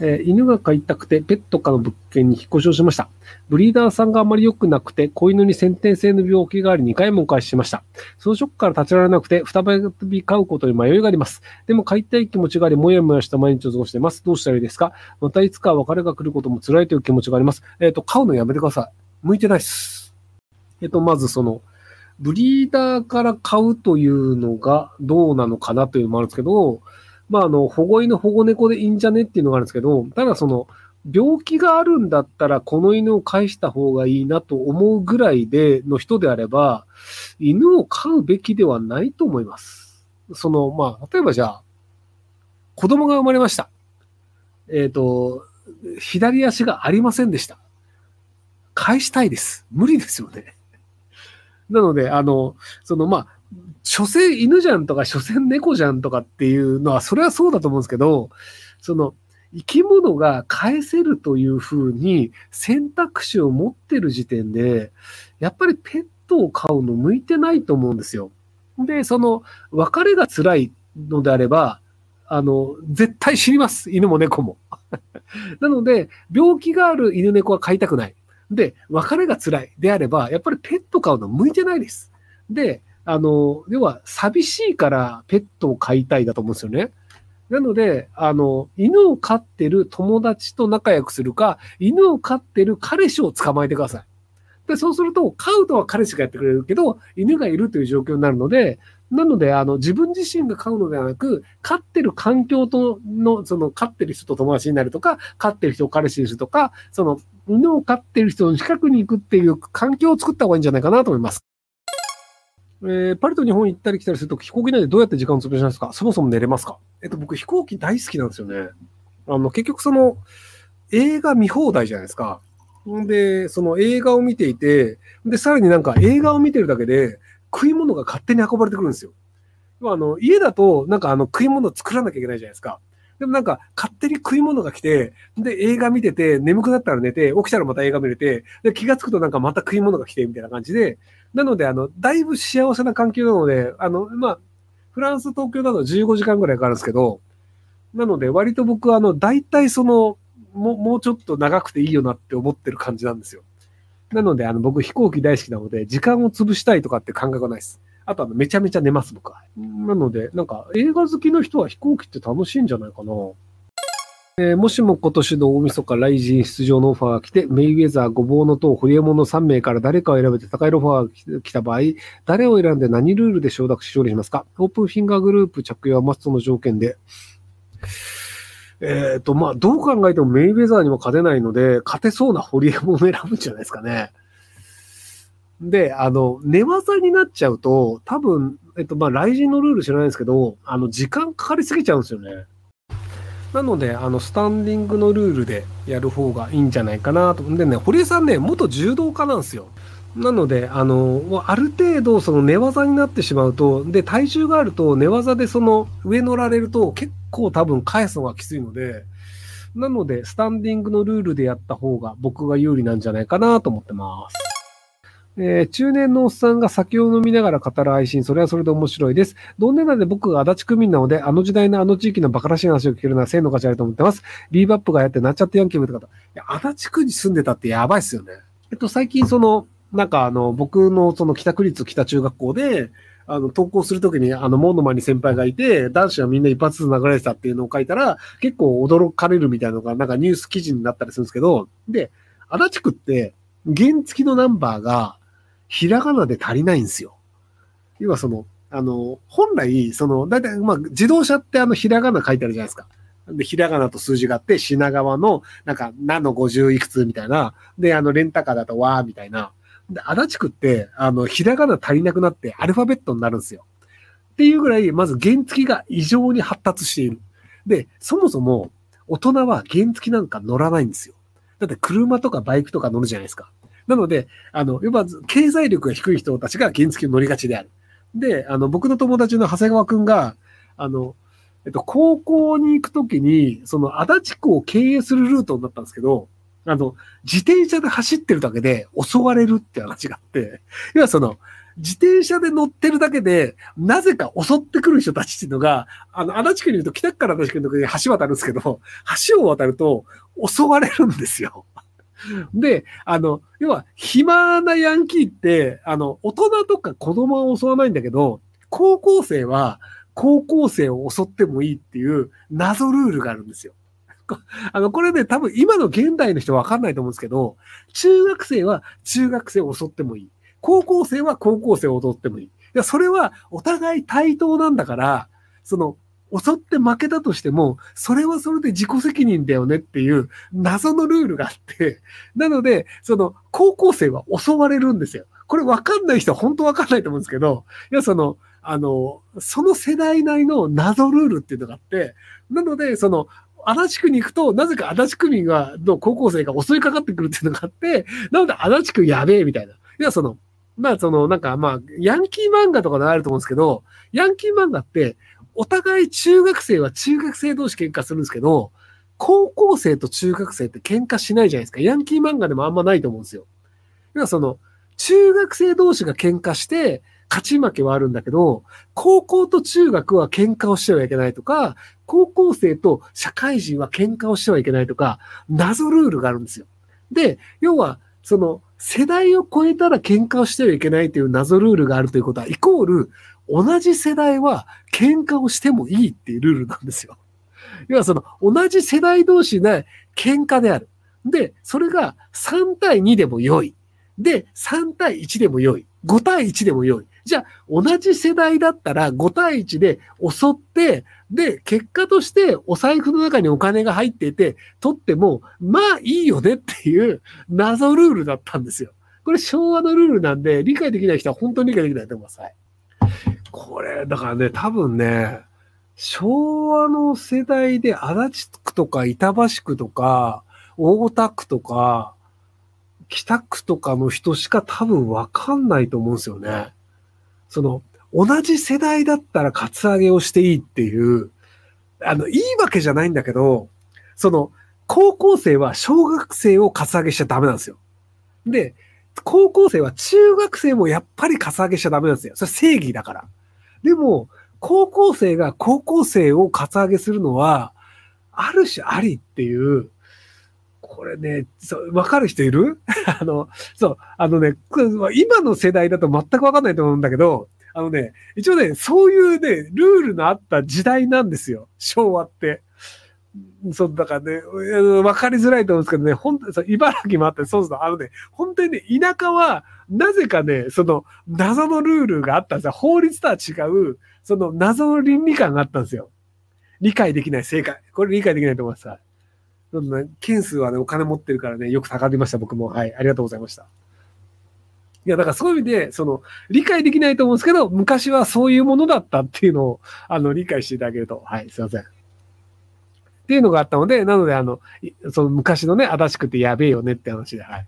えー犬が飼いたくてペット可の物件に引っ越しをしました。ブリーダーさんがあまり良くなくて、子犬に先天性の病気があり2回もお返ししました。そのショックから立ちられなくて、再び飼うことに迷いがあります。でも飼いたい気持ちがあり、もやもやした毎日を過ごしています。どうしたらいいですか？またいつか別れが来ることも辛いという気持ちがあります。えっ、と、飼うのやめてください。向いてないっす。えっ、と、まずその、ブリーダーから買うというのがどうなのかなというのもあるんですけど、まあ、あの、保護犬、保護猫でいいんじゃねっていうのがあるんですけど、ただその、病気があるんだったら、この犬を返した方がいいなと思うぐらいでの人であれば、犬を飼うべきではないと思います。その、まあ、例えばじゃあ、子供が生まれました。えっ、と、左足がありませんでした。返したいです。無理ですよね。なので、あの、その、まあ、所詮犬じゃんとか、所詮猫じゃんとかっていうのは、それはそうだと思うんですけど、その、生き物が返せるというふうに選択肢を持ってる時点で、やっぱりペットを飼うの向いてないと思うんですよ。で、その、別れが辛いのであれば、あの、絶対死にます。犬も猫も。なので、病気がある犬猫は飼いたくない。で、別れが辛いであれば、やっぱりペット飼うの向いてないです。で、あの、要は寂しいからペットを飼いたいだと思うんですよね。なので、あの、犬を飼ってる友達と仲良くするか、犬を飼ってる彼氏を捕まえてください。で、そうすると、飼うのは彼氏がやってくれるけど、犬がいるという状況になるので、なので、あの、自分自身が飼うのではなく、飼ってる環境との、その、飼ってる人と友達になるとか、飼ってる人を彼氏にするとか、その、犬を飼ってる人の近くに行くっていう環境を作った方がいいんじゃないかなと思います。えーパリと日本行ったり来たりすると飛行機内でどうやって時間を潰しますか？そもそも寝れますか？えっと、僕飛行機大好きなんですよね。あの、結局その、映画見放題じゃないですか。んで、その映画を見ていて、で、さらになんか映画を見てるだけで食い物が勝手に運ばれてくるんですよ。あの、家だとなんかあの食い物作らなきゃいけないじゃないですか。でもなんか勝手に食い物が来て、で、映画見てて、眠くなったら寝て、起きたらまた映画見れて、で、気がつくとなんかまた食い物が来て、みたいな感じで、なので、あの、だいぶ幸せな環境なので、あの、まあ、フランス、東京だと15時間ぐらいかかるんですけど、なので、割と僕は、あの、大体その、もう、もうちょっと長くていいよなって思ってる感じなんですよ。なので、あの、僕飛行機大好きなので、時間を潰したいとかって感覚がないです。あと、あの、めちゃめちゃ寝ます、僕は。なので、なんか、映画好きの人は飛行機って楽しいんじゃないかな。えーもしも今年の大晦日、ライジン出場のオファーが来て、メイウェザー、ごぼうの塔、ホリエモンの3名から誰かを選べて高いオファーが来た場合、誰を選んで何ルールで承諾し勝利しますか？オープンフィンガーグループ着用はマストの条件で。えっ、と、まあ、どう考えてもメイウェザーにも勝てないので、勝てそうなホリエモンを選ぶんじゃないですかね。で、あの、寝技になっちゃうと、多分、えっと、まあ、雷神のルール知らないんですけど、あの、時間かかりすぎちゃうんですよね。なので、あの、スタンディングのルールでやる方がいいんじゃないかなと。でね、堀江さんね、元柔道家なんですよ。なので、あの、ある程度、その寝技になってしまうと、で、体重があると、寝技でその上乗られると、結構多分返すのがきついので、なので、スタンディングのルールでやった方が僕が有利なんじゃないかなと思ってます。えー中年のおっさんが酒を飲みながら語る配信、それはそれで面白いです。どんなで僕が足立区民なので、あの時代のあの地域のバカらしい話を聞けるのは性の価値あると思ってます。ビーバップがやってなっちゃってヤンキーもって方。いや、足立区に住んでたってやばいっすよね。えっと、最近その、なんかあの、僕のその北区立北中学校で、あの、登校するときに、あの、門の前に先輩がいて、男子はみんな一発ずつ流れてたっていうのを書いたら、結構驚かれるみたいなのが、なんかニュース記事になったりするんですけど、で、足立区って、原付きのナンバーが、ひらがなで足りないんですよ。要はその、あの、本来、その、だいたい、まあ、自動車ってあの、ひらがな書いてあるじゃないですか。で、ひらがなと数字があって、品川の、なんか、何の50いくつみたいな。で、あの、レンタカーだとわーみたいな。で、足立区って、あの、ひらがな足りなくなって、アルファベットになるんですよ。っていうぐらい、まず原付が異常に発達している。で、そもそも、大人は原付なんか乗らないんですよ。だって車とかバイクとか乗るじゃないですか。なので、あの、要は経済力が低い人たちが原付を乗りがちである。で、あの、僕の友達の長谷川くんが、あの、えっと、高校に行くときに、その足立区を経営するルートになったんですけど、あの、自転車で走ってるだけで襲われるって話があって、要はその、自転車で乗ってるだけで、なぜか襲ってくる人たちっていうのが、あの、足立区にいると北区から足立区の時に橋渡るんですけど、橋を渡ると襲われるんですよ。で、あの、要は、暇なヤンキーって、あの、大人とか子供は襲わないんだけど、高校生は高校生を襲ってもいいっていう謎ルールがあるんですよ。あの、これね、多分今の現代の人わかんないと思うんですけど、中学生は中学生を襲ってもいい。高校生は高校生を襲ってもいい。いや、それはお互い対等なんだから、その、襲って負けたとしても、それはそれで自己責任だよねっていう謎のルールがあって、なので、その、高校生は襲われるんですよ。これわかんない人は本当わかんないと思うんですけど、いや、その、あの、その世代なりの謎ルールっていうのがあって、なので、その、足立区に行くと、なぜか足立区民が、の高校生が襲いかかってくるっていうのがあって、なので足立区やべえみたいな。いや、その、まあその、なんかまあ、ヤンキー漫画とかのあると思うんですけど、ヤンキー漫画って、お互い中学生は中学生同士喧嘩するんですけど、高校生と中学生って喧嘩しないじゃないですか。ヤンキー漫画でもあんまないと思うんですよ。要はその、中学生同士が喧嘩して、勝ち負けはあるんだけど、高校と中学は喧嘩をしてはいけないとか、高校生と社会人は喧嘩をしてはいけないとか、謎ルールがあるんですよ。で、要は、その、世代を超えたら喧嘩をしてはいけないという謎ルールがあるということは、イコール、同じ世代は喧嘩をしてもいいっていうルールなんですよ。要はその、同じ世代同士で喧嘩である。で、それが3対2でも良い。で、3対1でも良い。5対1でも良い。じゃあ、同じ世代だったら5対1で襲って、で、結果としてお財布の中にお金が入っていて、取っても、まあいいよねっていう謎ルールだったんですよ。これ昭和のルールなんで、理解できない人は本当に理解できないと思います。はい。これ、だからね、多分ね、昭和の世代で足立区とか板橋区とか、大田区とか、北区とかの人しか多分わかんないと思うんですよね。その、同じ世代だったらカツアゲをしていいっていう、あの、いいわけじゃないんだけど、その、高校生は小学生をカツアゲしちゃダメなんですよ。で、高校生は中学生もやっぱりカツアゲしちゃダメなんですよ。それ正義だから。でも、高校生が高校生をカツアゲするのは、ある種ありっていう、これね、そう、わかる人いる？あの、そう、あのね、今の世代だと全くわかんないと思うんだけど、あのね、一応ね、そういうね、ルールのあった時代なんですよ。昭和って。そう、だからね、わかりづらいと思うんですけどね、本当に、茨城もあって、そうそう、あのね、本当にね、田舎は、なぜかね、その、謎のルールがあったんですよ。法律とは違う、その謎の倫理観があったんですよ。理解できない正解。これ理解できないと思います。どんどん、件数はね、お金持ってるからね、よく高りました、僕も。はい、ありがとうございました。いや、だからそういう意味で、その、理解できないと思うんですけど、昔はそういうものだったっていうのを、あの、理解していただけると。はい、すいません。っていうのがあったので、なので、あの、その昔のね、新しくてやべえよねって話で、はい。